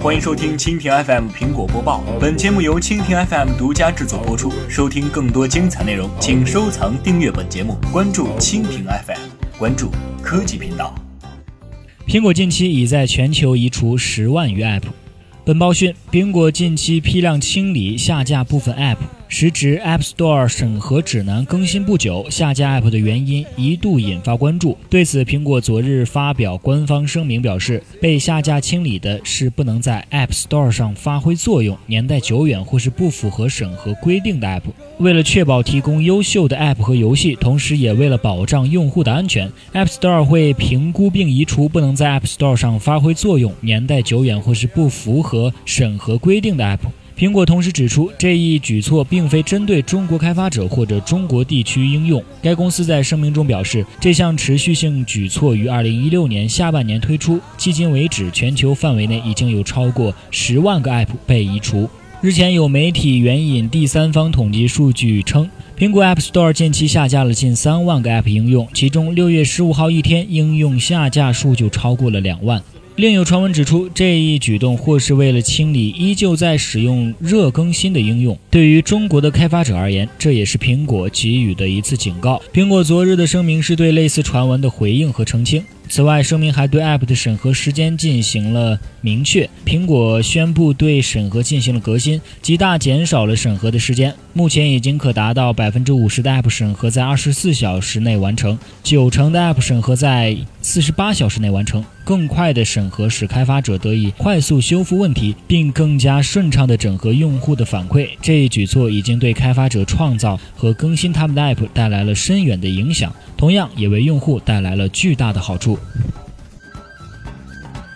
欢迎收听蜻蜓 FM 苹果播报。本节目由蜻蜓 FM 独家制作播出。收听更多精彩内容，请收藏订阅本节目，关注蜻蜓 FM，关注科技频道。苹果近期已在全球移除十万余 App。本报讯，苹果近期批量清理下架部分 App。时值 App Store 审核指南更新不久，下架 App 的原因一度引发关注。对此，苹果昨日发表官方声明表示，被下架清理的是不能在 App Store 上发挥作用、年代久远或是不符合审核规定的 App。为了确保提供优秀的 App 和游戏，同时也为了保障用户的安全，App Store 会评估并移除不能在 App Store 上发挥作用、年代久远或是不符合审核规定的 App。苹果同时指出，这一举措并非针对中国开发者或者中国地区应用。该公司在声明中表示，这项持续性举措于2016年下半年推出，迄今为止，全球范围内已经有超过十万个 App 被移除。日前，有媒体援引第三方统计数据称，苹果 App Store 近期下架了近三万个 App 应用，其中6月15号一天，应用下架数就超过了两万。另有传闻指出，这一举动或是为了清理依旧在使用热更新的应用。对于中国的开发者而言，这也是苹果给予的一次警告。苹果昨日的声明是对类似传闻的回应和澄清。此外，声明还对 App 的审核时间进行了明确。苹果宣布对审核进行了革新，极大减少了审核的时间。目前已经可达到百分之五十的 App 审核在二十四小时内完成，九成的 App 审核在四十八小时内完成。更快的审核使开发者得以快速修复问题，并更加顺畅地整合用户的反馈。这一举措已经对开发者创造和更新他们的 App 带来了深远的影响，同样也为用户带来了巨大的好处。